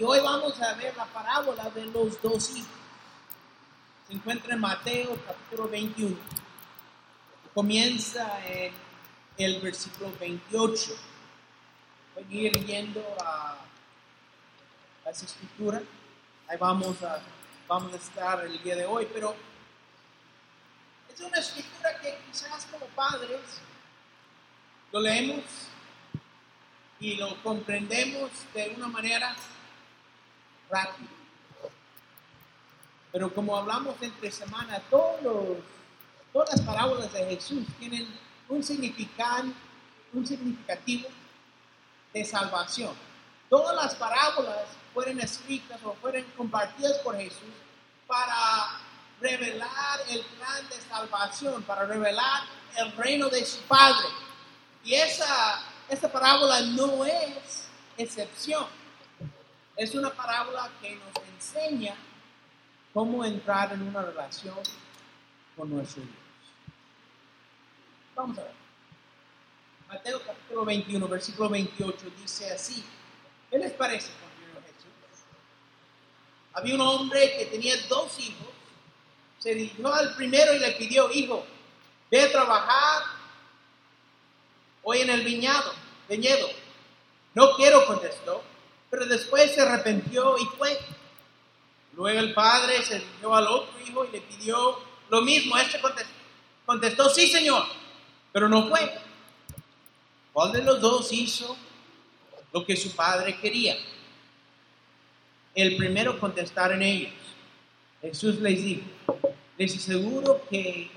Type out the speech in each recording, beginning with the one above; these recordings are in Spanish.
Y hoy vamos a ver la parábola de los dos hijos. Se encuentra en Mateo capítulo 21. Comienza en el versículo 28. Voy a ir leyendo a las escrituras. Ahí vamos a, vamos a estar el día de hoy, pero es una escritura que quizás como padres lo leemos y lo comprendemos de una manera rápida. Pero como hablamos entre semana, todos todas las parábolas de Jesús tienen un significado, un significativo de salvación. Todas las parábolas fueron escritas o fueron compartidas por Jesús para revelar el plan de salvación, para revelar el reino de su Padre. Y esa, esta parábola no es excepción. Es una parábola que nos enseña cómo entrar en una relación con nuestro Dios. Vamos a ver. Mateo capítulo 21, versículo 28 dice así. ¿Qué les parece, Jesús? Había un hombre que tenía dos hijos. Se dirigió al primero y le pidió, hijo, ve a trabajar hoy en el viñado, viñedo. No quiero, contestó, pero después se arrepintió y fue. Luego el padre se dirigió al otro hijo y le pidió lo mismo. Este contestó, sí, señor, pero no fue. ¿Cuál de los dos hizo lo que su padre quería? El primero contestar en ellos. Jesús les dijo, les aseguro que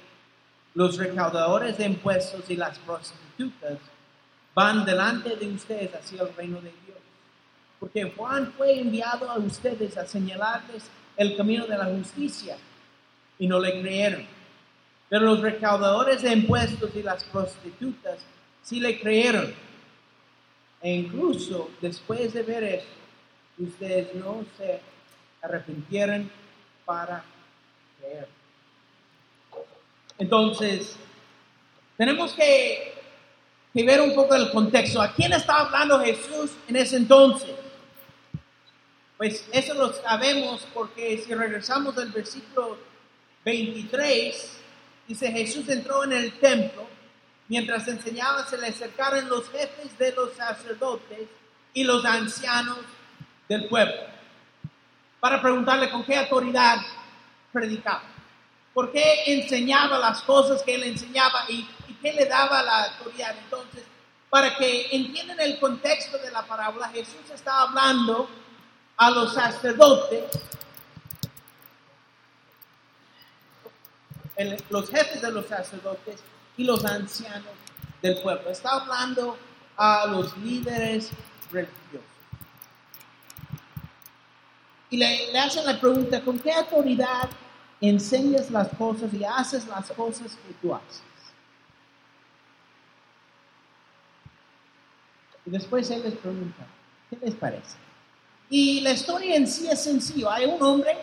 los recaudadores de impuestos y las prostitutas van delante de ustedes hacia el reino de Dios. Porque Juan fue enviado a ustedes a señalarles el camino de la justicia y no le creyeron. Pero los recaudadores de impuestos y las prostitutas sí le creyeron. E incluso después de ver eso, ustedes no se arrepintieron para creer. Entonces, tenemos que, que, ver un poco el contexto. ¿A quién estaba hablando Jesús en ese entonces? Pues eso lo sabemos porque si regresamos al versículo 23, dice Jesús entró en el templo Mientras enseñaba, se le acercaron los jefes de los sacerdotes y los ancianos del pueblo para preguntarle con qué autoridad predicaba, por qué enseñaba las cosas que él enseñaba y, qué le daba la autoridad. Entonces, para que entiendan el contexto de la parábola, Jesús estaba hablando a los sacerdotes, los jefes de los sacerdotes y los ancianos del pueblo. Está hablando a los líderes religiosos. Y le, le hacen la pregunta, ¿con qué autoridad enseñas las cosas y haces las cosas que tú haces? Y después él les pregunta, ¿qué les parece? Y la historia en sí es sencillo. Hay un hombre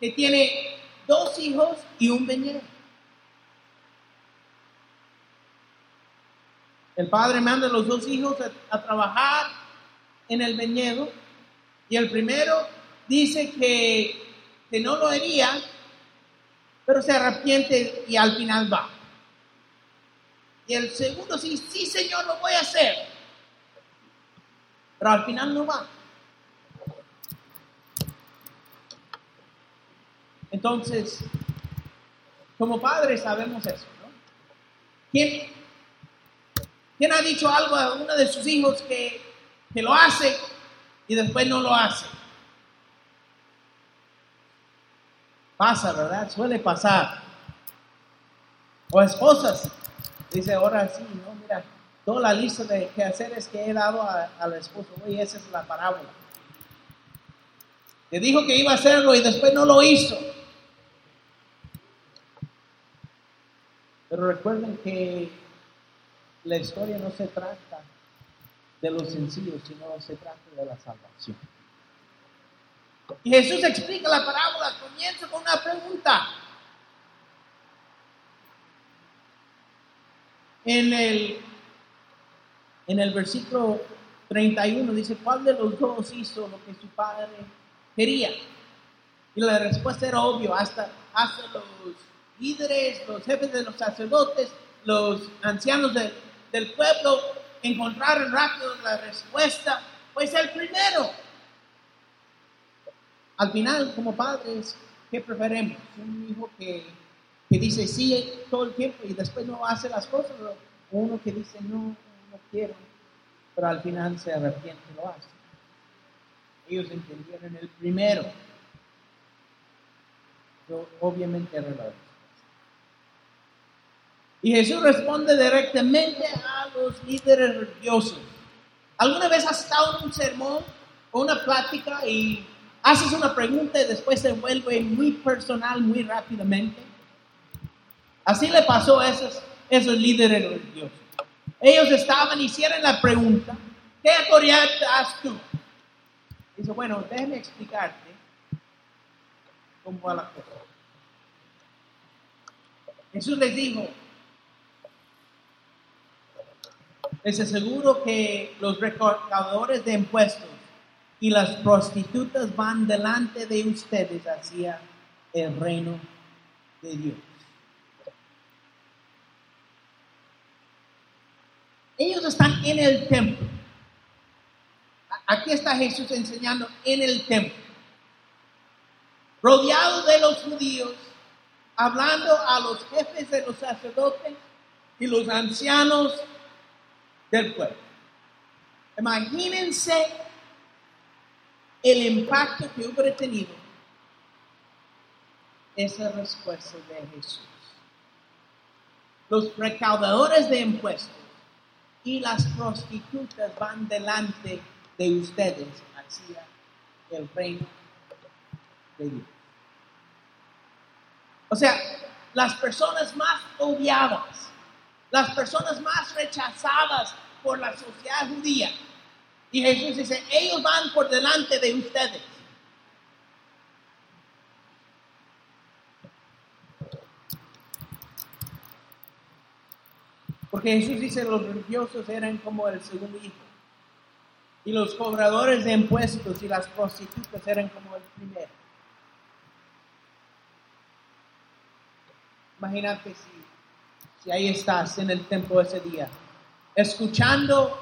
que tiene dos hijos y un viñedo. El padre manda a los dos hijos a, trabajar en el viñedo y el primero dice que, que no lo haría, pero se arrepiente y al final va. Y el segundo sí, sí señor, lo voy a hacer, pero al final no va. Entonces, como padres sabemos eso, ¿no? ¿Quién, ¿Quién ha dicho algo a uno de sus hijos que, que lo hace y después no lo hace? Pasa, ¿verdad? Suele pasar. O esposas. Dice, ahora sí, no, mira, toda la lista de qué hacer es que he dado al esposo. Oye, esa es la parábola. Le dijo que iba a hacerlo y después no lo hizo. Pero recuerden que la historia no se trata de lo sencillo, sino se trata de la salvación. Y Jesús explica la parábola, comienza con una pregunta. En el, en el versículo 31 dice, ¿cuál de los dos hizo lo que su padre quería? Y la respuesta era obvio, hasta, hasta los líderes, los jefes de los sacerdotes, los ancianos del pueblo encontraron rápido la respuesta, pues el primero. Al final, como padres, ¿qué preferimos? Un hijo que, que dice sí todo el tiempo y después no hace las cosas, o uno que dice no, no quiero, pero al final se arrepiente y lo hace. Ellos entendieron el primero. Yo, obviamente la y Jesús responde directamente a los líderes religiosos. ¿Alguna vez has estado en un sermón o una plática y haces una pregunta y después se vuelve muy personal muy rápidamente? Así le pasó a esos, esos líderes religiosos. Ellos estaban, hicieron la pregunta, ¿qué autoridad das tú? Dice, bueno, déjeme explicarte cómo va la cosa. Jesús les dijo, les aseguro que los recaudadores de impuestos y las prostitutas van delante de ustedes hacia el reino de Dios. Ellos están en el templo. Aquí está Jesús enseñando en el templo. Rodeado de los judíos, hablando a los jefes de los sacerdotes y los ancianos del pueblo. Imagínense el impacto que hubiera tenido esa respuesta de Jesús. Los recaudadores de impuestos y las prostitutas van delante de ustedes hacia el reino de Dios. O sea, las personas más odiadas, las personas más rechazadas por la sociedad judía. Y Jesús dice, ellos van por delante de ustedes. Porque Jesús dice, los religiosos eran como el segundo hijo. Y los cobradores de impuestos y las prostitutas eran como el primero. Imagínate si si ahí estás en el templo ese día, escuchando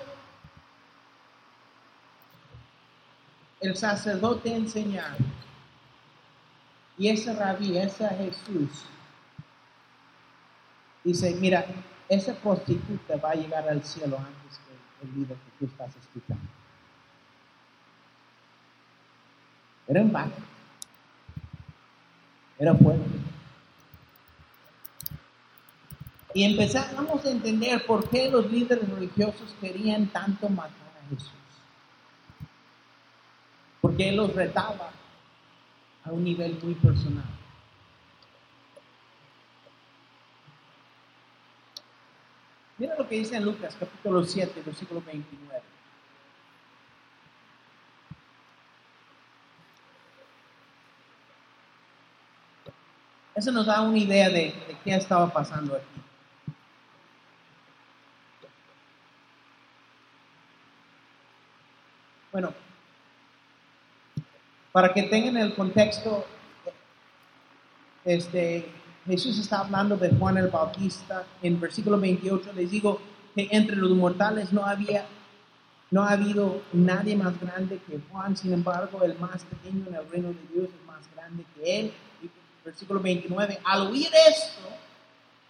el sacerdote enseñar y ese rabí, ese Jesús, dice, mira, esa prostituta va a llegar al cielo antes que el líder que tú estás escuchando. Era un. Era fuerte. Y empezamos a entender por qué los líderes religiosos querían tanto matar a Jesús. Porque Él los retaba a un nivel muy personal. Mira lo que dice en Lucas capítulo 7, versículo 29. Eso nos da una idea de, de qué estaba pasando aquí. Bueno, para que tengan el contexto, este, Jesús está hablando de Juan el Bautista. En versículo 28 les digo que entre los mortales no había, no ha habido nadie más grande que Juan. Sin embargo, el más pequeño en el reino de Dios es más grande que él. Y versículo 29, al oír esto,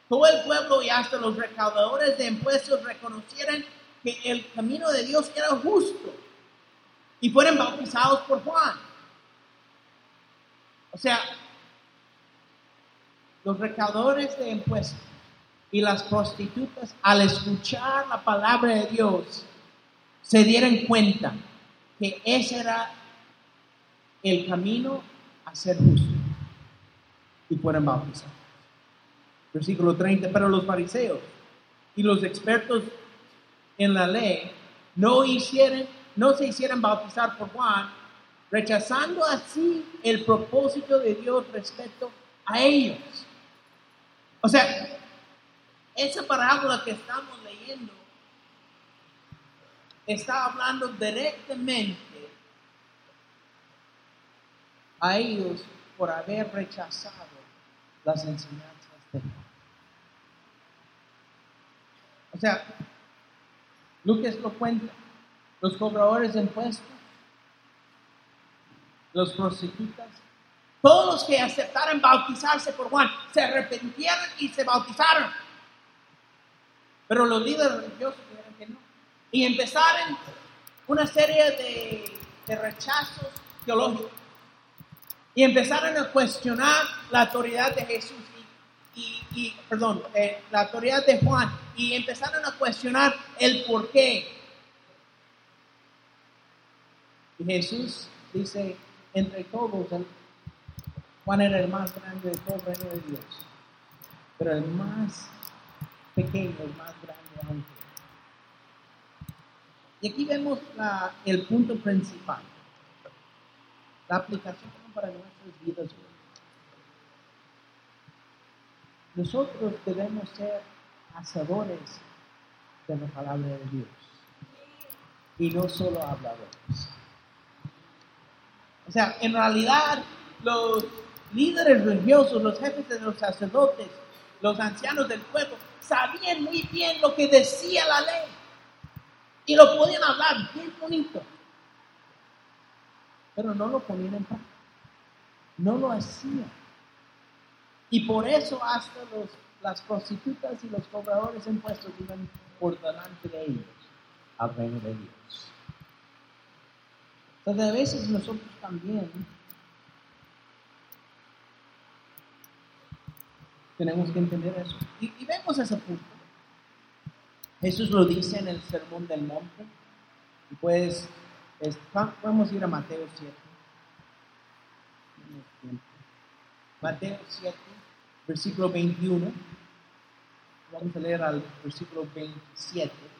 todo el pueblo y hasta los recaudadores de impuestos reconocieran que el camino de Dios era justo y fueron bautizados por Juan. O sea, los recaudadores de impuestos y las prostitutas al escuchar la palabra de Dios se dieron cuenta que ese era el camino a ser justo y fueron bautizados. Versículo 30, pero los fariseos y los expertos en la ley no hicieron no se hicieran bautizar por Juan, rechazando así el propósito de Dios respecto a ellos. O sea, esa parábola que estamos leyendo está hablando directamente a ellos por haber rechazado las enseñanzas de Juan. O sea, Lucas lo cuenta, los cobradores de impuestos, los prostitutas, todos los que aceptaron bautizarse por Juan se arrepintieron y se bautizaron. Pero los líderes religiosos dijeron que no. Y empezaron una serie de, de rechazos teológicos. Y empezaron a cuestionar la autoridad de Jesús y, y, perdón, eh, la autoridad de Juan. Y empezaron a cuestionar el por qué. Y Jesús dice, entre todos, Juan era el más grande de todo el reino de Dios. Pero el más pequeño, el más grande aún. Y aquí vemos el punto principal, la aplicación para nuestras vidas. Nosotros debemos ser hacedores de la palabra de Dios y no solo habladores. O sea, en realidad los líderes religiosos, los jefes de los sacerdotes, los ancianos del pueblo, sabían muy bien lo que decía la ley y lo podían hablar bien bonito, pero no lo ponían en práctica, no lo hacían. Y por eso hasta los, las prostitutas y los cobradores impuestos iban por delante de ellos al reino de Dios. Entonces a veces nosotros también tenemos que entender eso. Y, vemos ese punto. Jesús lo dice en el Sermón del Monte. Y pues podemos ir a Mateo 7. Mateo 7, versículo 21. Vamos a leer al versículo 27.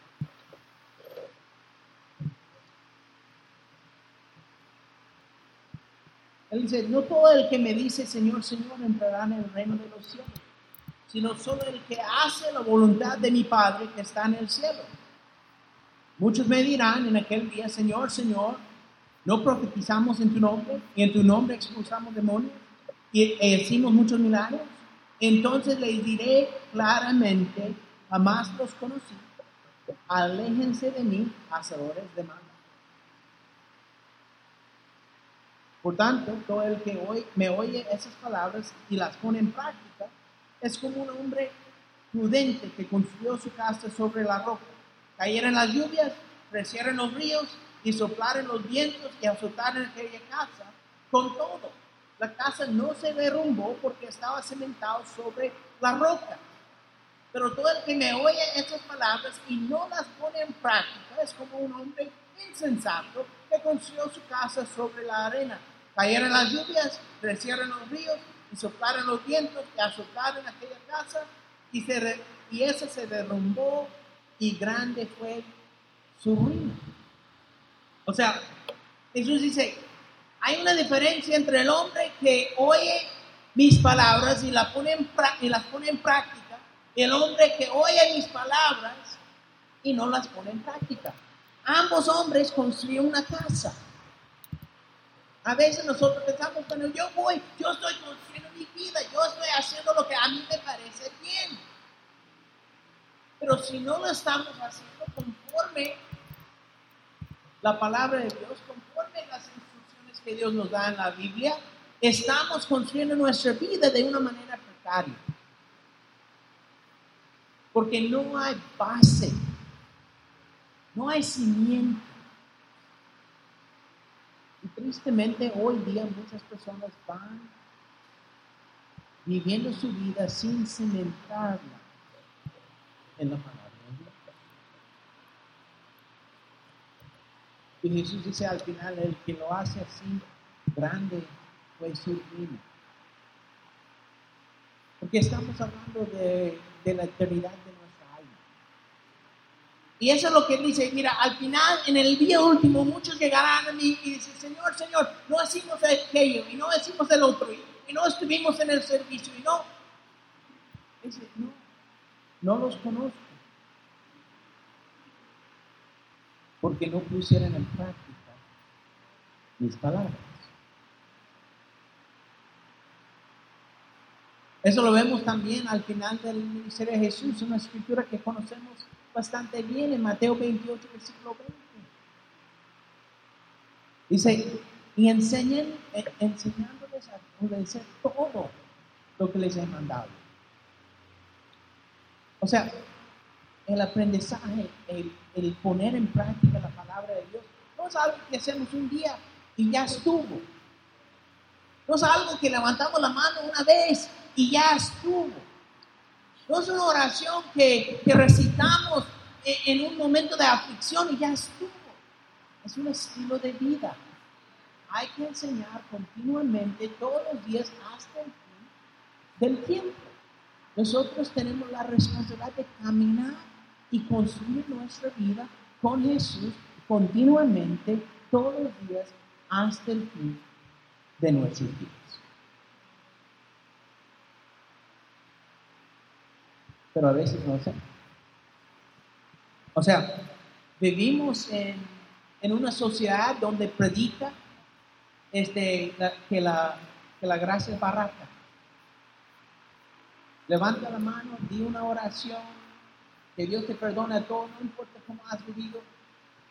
Él dice, no todo el que me dice Señor, Señor entrará en el reino de los cielos, sino solo el que hace la voluntad de mi Padre que está en el cielo. Muchos me dirán en aquel día, Señor, Señor, ¿no profetizamos en tu nombre y en tu nombre expulsamos demonios y hicimos muchos milagros? Entonces les diré claramente, jamás los conocí, aléjense de mí, hacedores de mal. Por tanto, todo el que hoy me oye esas palabras y las pone en práctica es como un hombre prudente que construyó su casa sobre la roca. Cayeron las lluvias, crecieron los ríos y soplaron los vientos y azotaron aquella casa con todo. La casa no se derrumbó porque estaba cementado sobre la roca. Pero todo el que me oye esas palabras y no las pone en práctica es como un hombre insensato que construyó su casa sobre la arena. Cayeron las lluvias, crecieron los ríos y soplaron los vientos y azotaron aquella casa y, se y esa se derrumbó y grande fue su ruina. O sea, Jesús dice, hay una diferencia entre el hombre que oye mis palabras y, la pone en y las pone en práctica y el hombre que oye mis palabras y no las pone en práctica. Ambos hombres construyen una casa. A veces nosotros pensamos, bueno, yo voy, yo estoy construyendo mi vida, yo estoy haciendo lo que a mí me parece bien. Pero si no lo estamos haciendo conforme la palabra de Dios, conforme las instrucciones que Dios nos da en la Biblia, estamos construyendo nuestra vida de una manera precaria. Porque no hay base, no hay cimiento. Tristemente hoy día muchas personas van viviendo su vida sin cimentarla en la palabra de. Y Jesús dice al final, el que lo hace así, grande fue su ruina. Porque estamos hablando de, de la eternidad de y eso es lo que dice, mira, al final, en el día último, muchos llegarán a mí y dicen, Señor, Señor, no hicimos aquello y no hicimos el otro y, no estuvimos en el servicio y no. Dice, no, no los conozco. porque no pusieron en práctica mis palabras. Eso lo vemos también al final del ministerio de Jesús, una escritura que conocemos bastante bien en Mateo 28, versículo 20. Dice, y enseñen, eh, enseñándoles a obedecer todo lo que les he mandado. O sea, el aprendizaje, el, el poner en práctica la palabra de Dios, no es algo que hacemos un día y ya estuvo. No es algo que levantamos la mano una vez y ya estuvo. No es una oración que, recitamos en, en un momento de aflicción y ya estuvo. Es un estilo de vida. Hay que enseñar continuamente todos los días hasta el fin del tiempo. Nosotros tenemos la responsabilidad de caminar y construir nuestra vida con Jesús continuamente todos los días hasta el fin de nuestros días. Pero a veces no sé. O sea, vivimos en, en una sociedad donde predica este, que, la, que la gracia es barata. Levanta la mano, di una oración, que Dios te perdone todo, no importa cómo has vivido.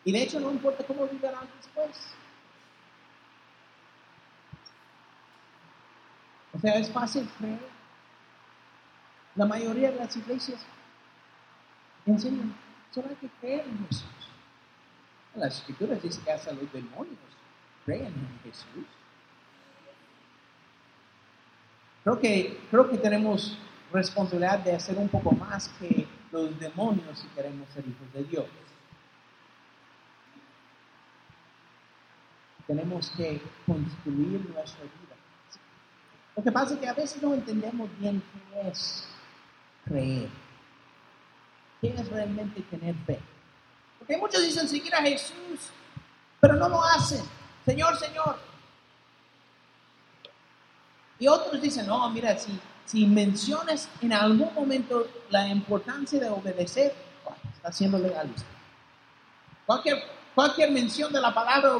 Y de hecho no importa cómo vivirás después. O sea, es fácil creer. La mayoría de las iglesias enseñan, solo hay que creer en Jesús. Las escrituras dicen que hasta los demonios creen en Jesús. Creo que, creo que tenemos responsabilidad de hacer un poco más que los demonios si queremos ser hijos de Dios. Tenemos que construir nuestra vida. Lo que pasa es que a veces no entendemos bien qué es creer. ¿Qué es realmente tener fe? Porque muchos dicen seguir a Jesús, pero no lo hacen. Señor, Señor. Y otros dicen, no, mira, si si mencionas en algún momento la importancia de obedecer, está siendo legalista. Cualquier, cualquier mención de la palabra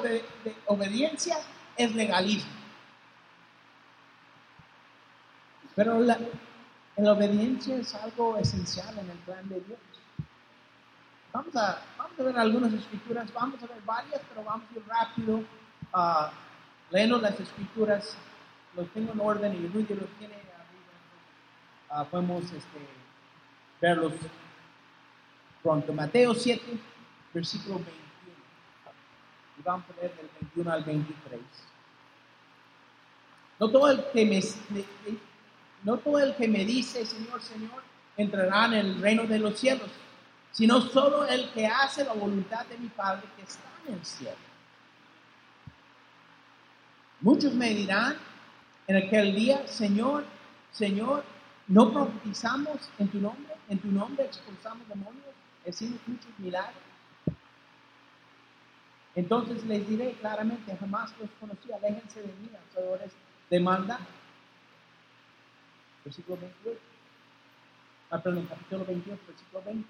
obediencia es legalismo. Pero la, la, obediencia es algo esencial en el plan de Dios. Vamos a, vamos a ver algunas escrituras, vamos a ver varias, pero vamos a ir rápido uh, leyendo las escrituras. Los tengo en orden y Rudy los tiene uh, podemos este, verlos pronto. Mateo 7, versículo 21. Y vamos a leer del 21 al 23. No todo el que me, no todo el que me dice Señor, Señor, entrará en el reino de los cielos, sino solo el que hace la voluntad de mi Padre que está en el cielo. Muchos me dirán en aquel día, Señor, Señor, no profetizamos en tu nombre, en tu nombre expulsamos demonios, hicimos muchos milagros. Entonces les diré claramente, jamás los conocí, aléjense de mí, hacedores de maldad. Versículo 28. Ah, perdón, capítulo 28, versículo 20.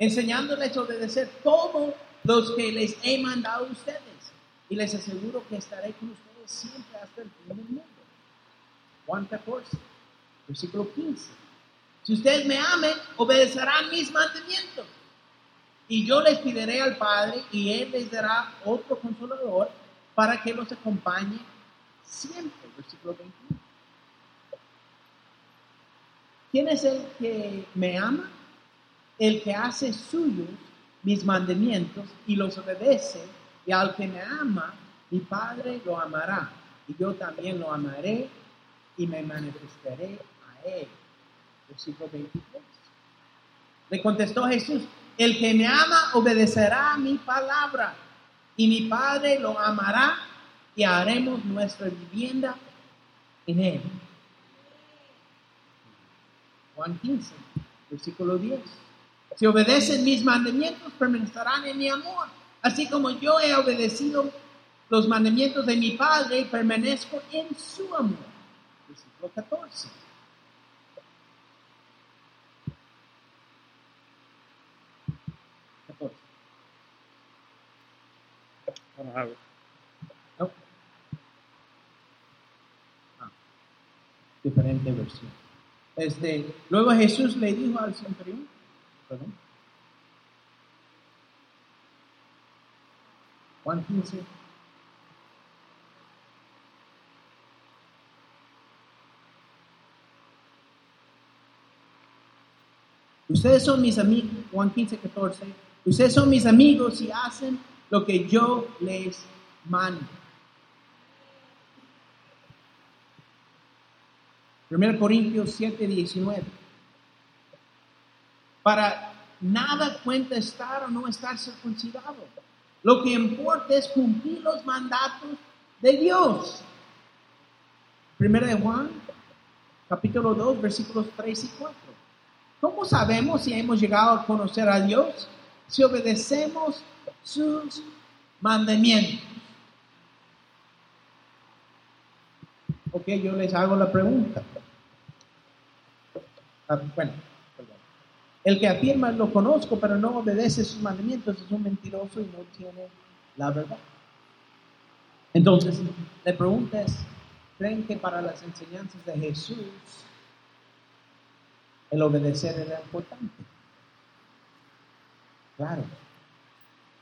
Enseñándoles a obedecer todos los que les he mandado a ustedes. Y les aseguro que estaré con ustedes siempre hasta el fin del mundo. Juan 14, versículo 15. Si ustedes me amen, obedecerán mis mandamientos. Y yo les pediré al Padre y Él les dará otro consolador para que los acompañe siempre. Versículo 21. ¿Quién es el que me ama? El que hace suyos mis mandamientos y los obedece. Y al que me ama, mi Padre lo amará. Y yo también lo amaré y me manifestaré a él. Versículo 23. Le contestó Jesús, el que me ama obedecerá mi palabra y mi Padre lo amará y haremos nuestra vivienda en él. Juan 15, versículo 10. Si obedecen mis mandamientos, permanecerán en mi amor. Así como yo he obedecido los mandamientos de mi Padre, permanezco en su amor. Versículo 14. I don't. Diferente versión. Este, luego Jesús le dijo al centurión, perdón, Juan 15. Ustedes son mis amigos, Juan 15, 14. Ustedes son mis amigos y hacen lo que yo les mando. 1 Corintios 7, 19. Para nada cuenta estar o no estar circuncidado. Lo que importa es cumplir los mandatos de Dios. 1 de Juan, capítulo 2, versículos 3 y 4. ¿Cómo sabemos si hemos llegado a conocer a Dios? Si obedecemos sus mandamientos. Ok, yo les hago la pregunta. Ah, bueno, perdón. El que afirma lo conozco, pero no obedece sus mandamientos es un mentiroso y no tiene la verdad. Entonces, la pregunta es, ¿creen que para las enseñanzas de Jesús el obedecer era importante? Claro,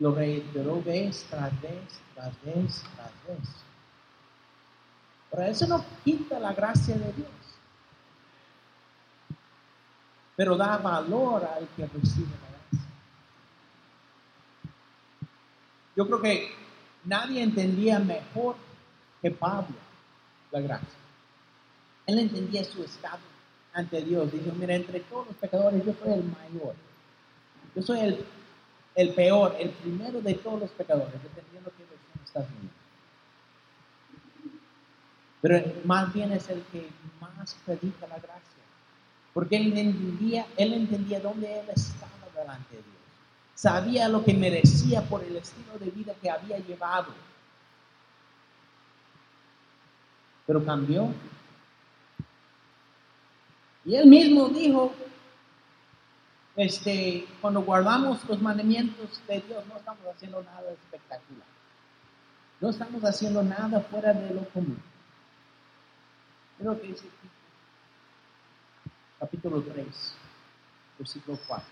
lo reiteró vez tras vez, tras vez, tras vez. Pero eso no quita la gracia de Dios. Pero da valor al que recibe la gracia. Yo creo que nadie entendía mejor que Pablo la gracia. Él entendía su estado ante Dios. Dijo, mira, entre todos los pecadores yo soy el mayor. Yo soy el el peor, el primero de todos los pecadores, dependiendo de qué versión estás viendo. Pero más bien es el que más predica la gracia. Porque él entendía, él entendía dónde él estaba delante de Dios. Sabía lo que merecía por el estilo de vida que había llevado. Pero cambió. Y él mismo dijo, este, cuando guardamos los mandamientos de Dios, no estamos haciendo nada espectacular. No estamos haciendo nada fuera de lo común. Creo que capítulo 3, versículo 4.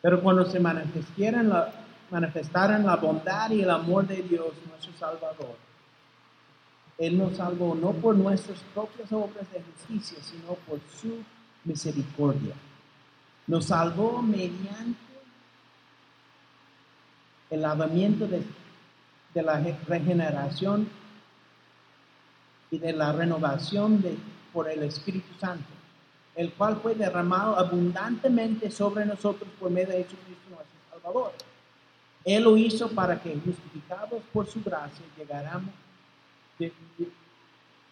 Pero cuando se manifestaran la, manifestaran la bondad y el amor de Dios, nuestro Salvador, Él nos salvó no por nuestras propias obras de justicia, sino por su misericordia. Nos salvó mediante el lavamiento de, de la regeneración y de la renovación de, por el Espíritu Santo el cual fue derramado abundantemente sobre nosotros por medio de Jesucristo nuestro Salvador. Él lo hizo para que, justificados por su gracia, llegáramos,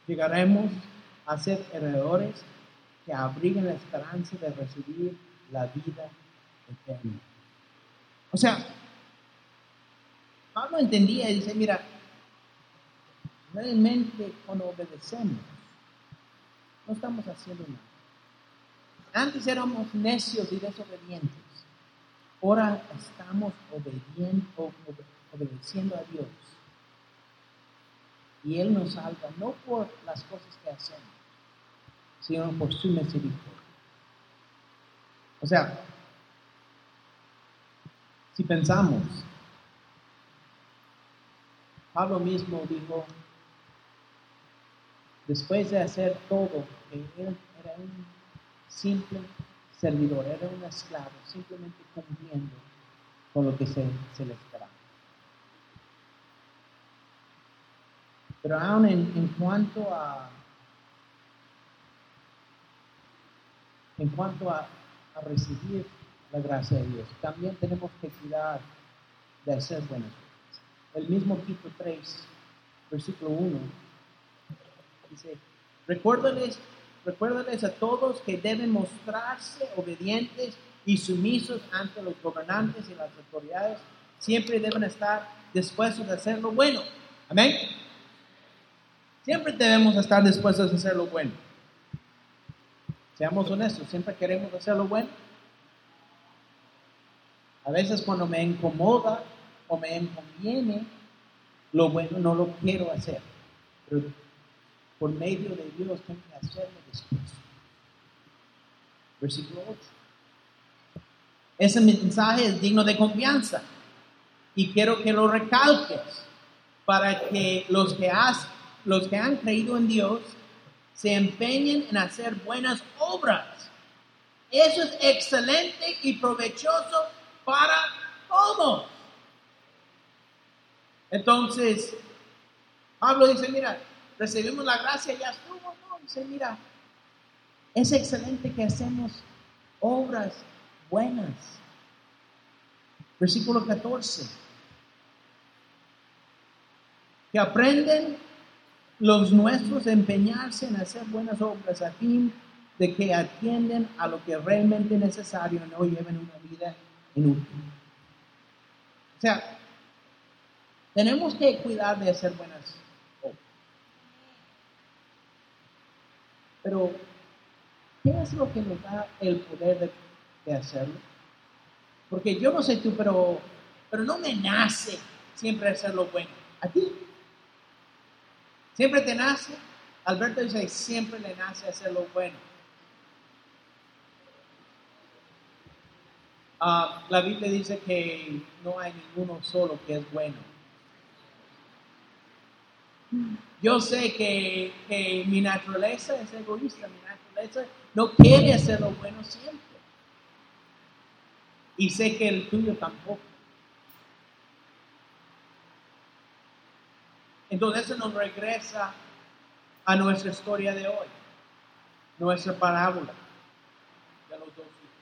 llegaremos a ser heredores que abriguen la esperanza de recibir la vida eterna. O sea, Pablo entendía y dice, mira, realmente cuando obedecemos, no estamos haciendo nada. Antes éramos necios y desobedientes. Ahora estamos obedeciendo a Dios. Y Él nos salva no por las cosas que hacemos, sino por su misericordia. O sea, si pensamos, Pablo mismo dijo, después de hacer todo, que era un simple servidor, era un esclavo, simplemente cumpliendo con lo que se, le esperaba. Pero aún en, cuanto a en cuanto a, a, recibir la gracia de Dios, también tenemos que cuidar de hacer buenas cosas. El mismo Tito 3, versículo 1, dice, recuérdales Recuérdales a todos que deben mostrarse obedientes y sumisos ante los gobernantes y las autoridades. Siempre deben estar dispuestos a hacer lo bueno. Amén. Siempre debemos estar dispuestos a hacer lo bueno. Seamos honestos, siempre queremos hacer lo bueno. A veces cuando me incomoda o me conviene, lo bueno no lo quiero hacer. Pero por medio de Dios tengo que hacerlo después. Versículo 8. Ese mensaje es digno de confianza y quiero que lo recalques para que los que, has, los que han creído en Dios se empeñen en hacer buenas obras. Eso es excelente y provechoso para todos. Entonces, Pablo dice, mira, recibimos la gracia y ya estuvo. No, dice, mira, es excelente que hacemos obras buenas. Versículo 14. Que aprenden los nuestros a empeñarse en hacer buenas obras a fin de que atienden a lo que es realmente necesario y no lleven una vida inútil. O sea, tenemos que cuidar de hacer buenas obras. Pero, ¿qué es lo que nos da el poder de, hacerlo? Porque yo no sé tú, pero, pero no me nace siempre hacer lo bueno. ¿A ti? ¿Siempre te nace? Alberto dice, siempre le nace hacer lo bueno. Ah, la Biblia dice que no hay ninguno solo que es bueno. Yo sé que, que, mi naturaleza es egoísta, mi naturaleza no quiere hacer lo bueno siempre. Y sé que el tuyo tampoco. Entonces eso nos regresa a nuestra historia de hoy, nuestra parábola de los dos hijos.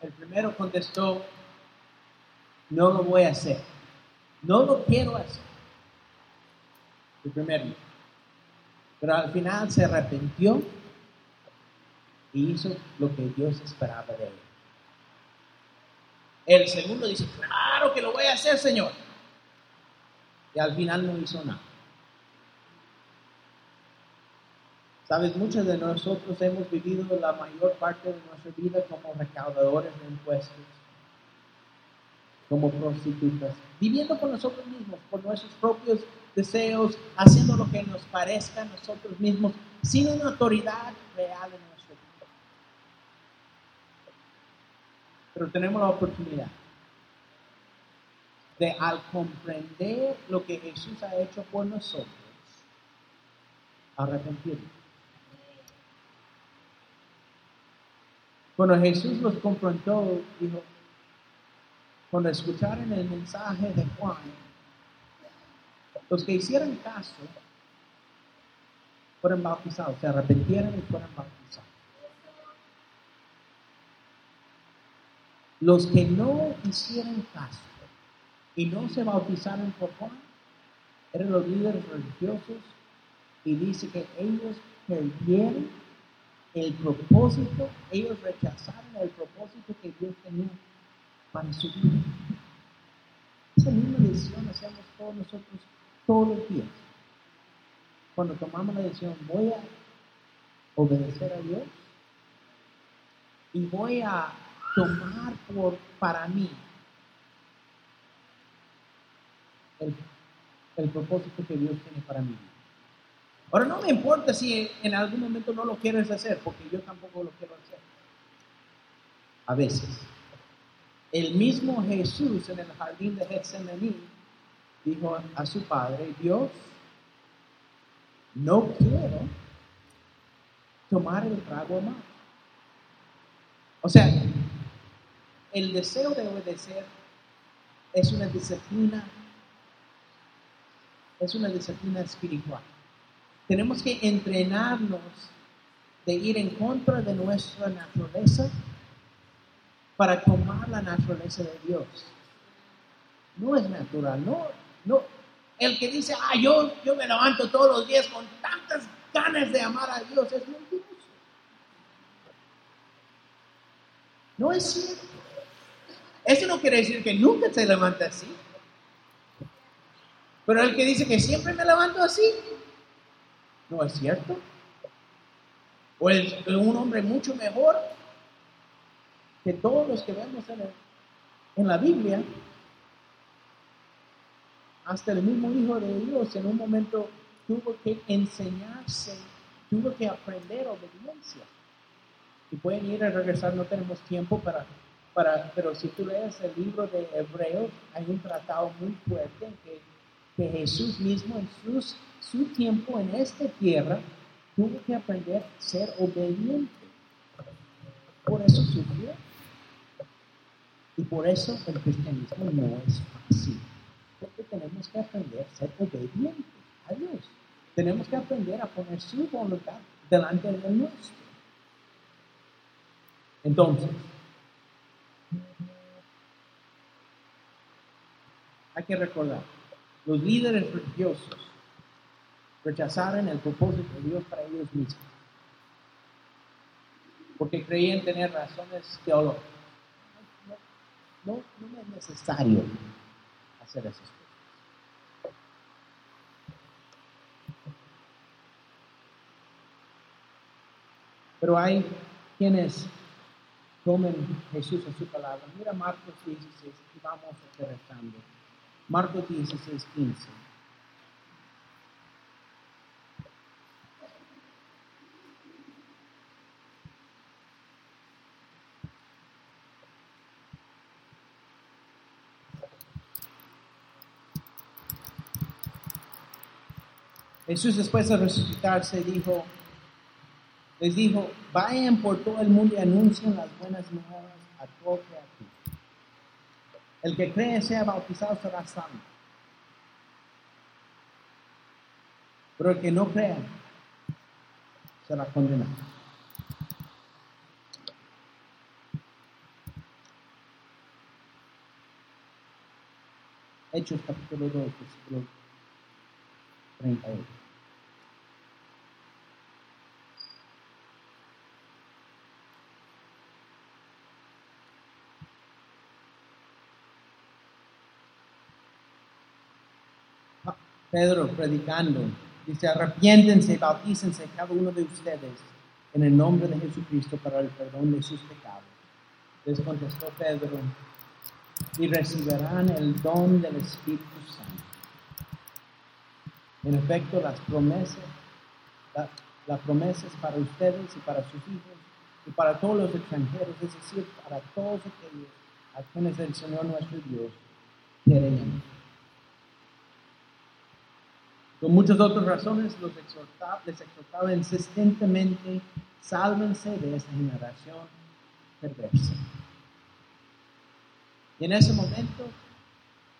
El primero contestó, no lo voy a hacer, no lo quiero hacer. El primero. Pero al final se arrepintió y hizo lo que Dios esperaba de él. El segundo dice, claro que lo voy a hacer, Señor. Y al final no hizo nada. Sabes, muchos de nosotros hemos vivido la mayor parte de nuestra vida como recaudadores de impuestos, como prostitutas, viviendo por nosotros mismos, por nuestros propios deseos, haciendo lo que nos parezca a nosotros mismos, sin una autoridad real en nuestra vida. Pero tenemos la oportunidad de al comprender lo que Jesús ha hecho por nosotros, arrepentirnos. Cuando Jesús los confrontó, dijo, cuando escucharon el mensaje de Juan, los que hicieron caso fueron bautizados, se arrepintieron y fueron bautizados. Los que no hicieron caso y no se bautizaron por Juan, eran los líderes religiosos y dice que ellos perdieron el propósito, ellos rechazaron el propósito que Dios tenía para su vida. Esa misma decisión hacemos todos nosotros todos los días. Cuando tomamos la decisión, voy a obedecer a Dios y voy a tomar por para mí el, el propósito que Dios tiene para mí. Ahora no me importa si en algún momento no lo quieres hacer, porque yo tampoco lo quiero hacer. A veces. El mismo Jesús en el jardín de Getsemaní dijo a su padre, Dios, no quiero tomar el trago más. O sea, el deseo de obedecer es una disciplina, es una disciplina espiritual. Tenemos que entrenarnos de ir en contra de nuestra naturaleza para tomar la naturaleza de Dios. No es natural, no, no. El que dice, ah, yo, yo me levanto todos los días con tantas ganas de amar a Dios es mentiroso. No es cierto. Eso no quiere decir que nunca se levanta así. Pero el que dice que siempre me levanto así, no es cierto. O es un hombre mucho mejor que todos los que vemos en, la Biblia, hasta el mismo Hijo de Dios en un momento tuvo que enseñarse, tuvo que aprender obediencia. Y pueden ir a regresar, no tenemos tiempo para, para pero si tú lees el libro de Hebreos, hay un tratado muy fuerte en que, que Jesús mismo en sus, su tiempo en esta tierra tuvo que aprender a ser obediente. Por eso sufrió. Y por eso el cristianismo no es fácil. Porque tenemos que aprender a ser obedientes a Dios. Tenemos que aprender a poner su voluntad delante de nuestro. Entonces, hay que recordar, los líderes religiosos rechazaron el propósito de Dios para ellos mismos, porque creían tener razones teológicas. No, no, es necesario hacer esas cosas. Pero hay quienes tomen Jesús a su palabra. Mira Marcos 16 y vamos aterrizando. Marcos 16, 15. Jesús después de resucitarse dijo, les dijo, vayan por todo el mundo y anuncien las buenas nuevas a todo creativo. El que cree sea bautizado será salvo. Pero el que no crea será condenado. Hechos capítulo 2, versículo 38. Pedro predicando, dice, arrepiéntense, bautícense cada uno de ustedes en el nombre de Jesucristo para el perdón de sus pecados. Les contestó Pedro, y recibirán el don del Espíritu Santo. En efecto, las promesas, las promesas para ustedes y para sus hijos y para todos los extranjeros, es decir, para todos aquellos a quienes el Señor nuestro Dios quiere con muchas otras razones los exhortaba, les exhortaba insistentemente, sálvense de esa generación perversa. Y en ese momento,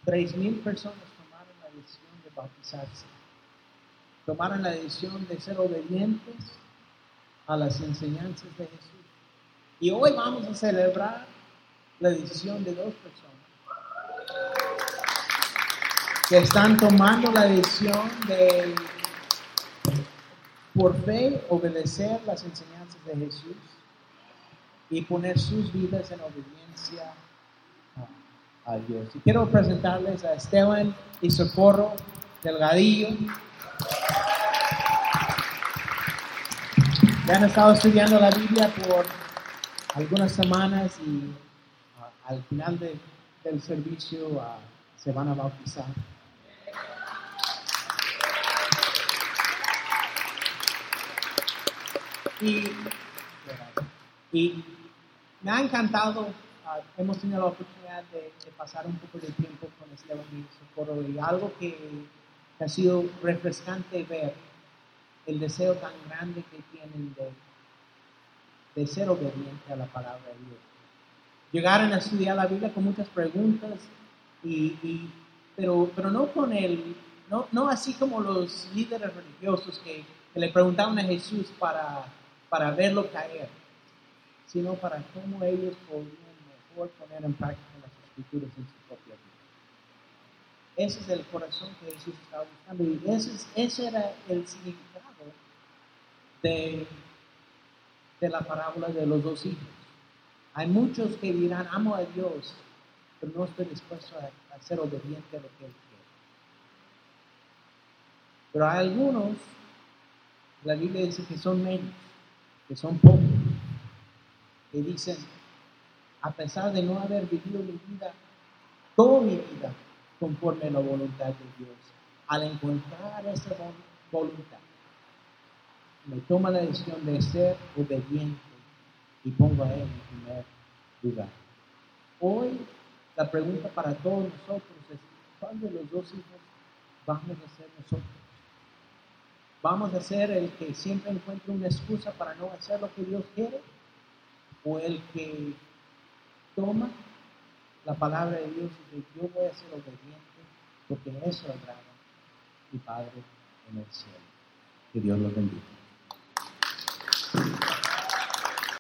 tres mil personas tomaron la decisión de bautizarse. Tomaron la decisión de ser obedientes a las enseñanzas de Jesús. Y hoy vamos a celebrar la decisión de dos personas que están tomando la decisión de, por fe, obedecer las enseñanzas de Jesús y poner sus vidas en obediencia a, Dios. Y quiero presentarles a Esteban y Socorro Delgadillo. Ya han estado estudiando la Biblia por algunas semanas y al final del servicio uh, se van a bautizar. Y, me ha encantado, ah, hemos tenido la oportunidad de, pasar un poco de tiempo con Esteban y Socorro y algo que, ha sido refrescante ver, el deseo tan grande que tienen de, de ser obediente a la palabra de Dios. Llegaron a estudiar la Biblia con muchas preguntas, y, pero, pero no con el, no, no así como los líderes religiosos que, le preguntaban a Jesús para para verlo caer, sino para cómo ellos podrían mejor poner en práctica las escrituras en su propia vida. Ese es el corazón que Jesús estaba buscando y ese era el significado de, de la parábola de los dos hijos. Hay muchos que dirán, amo a Dios, pero no estoy dispuesto a, a ser obediente a lo que Él quiere. Pero hay algunos, la Biblia dice que son menos, que son pocos, que dicen, a pesar de no haber vivido mi vida, toda mi vida conforme a la voluntad de Dios, al encontrar esa voluntad, me toma la decisión de ser obediente y pongo a Él en primer lugar. Hoy la pregunta para todos nosotros es, ¿cuál de los dos hijos vamos a ser nosotros? ¿Vamos a ser el que siempre encuentra una excusa para no hacer lo que Dios quiere? ¿O el que toma la palabra de Dios y dice, yo voy a ser obediente porque eso agrada mi Padre en el cielo? Que Dios lo bendiga.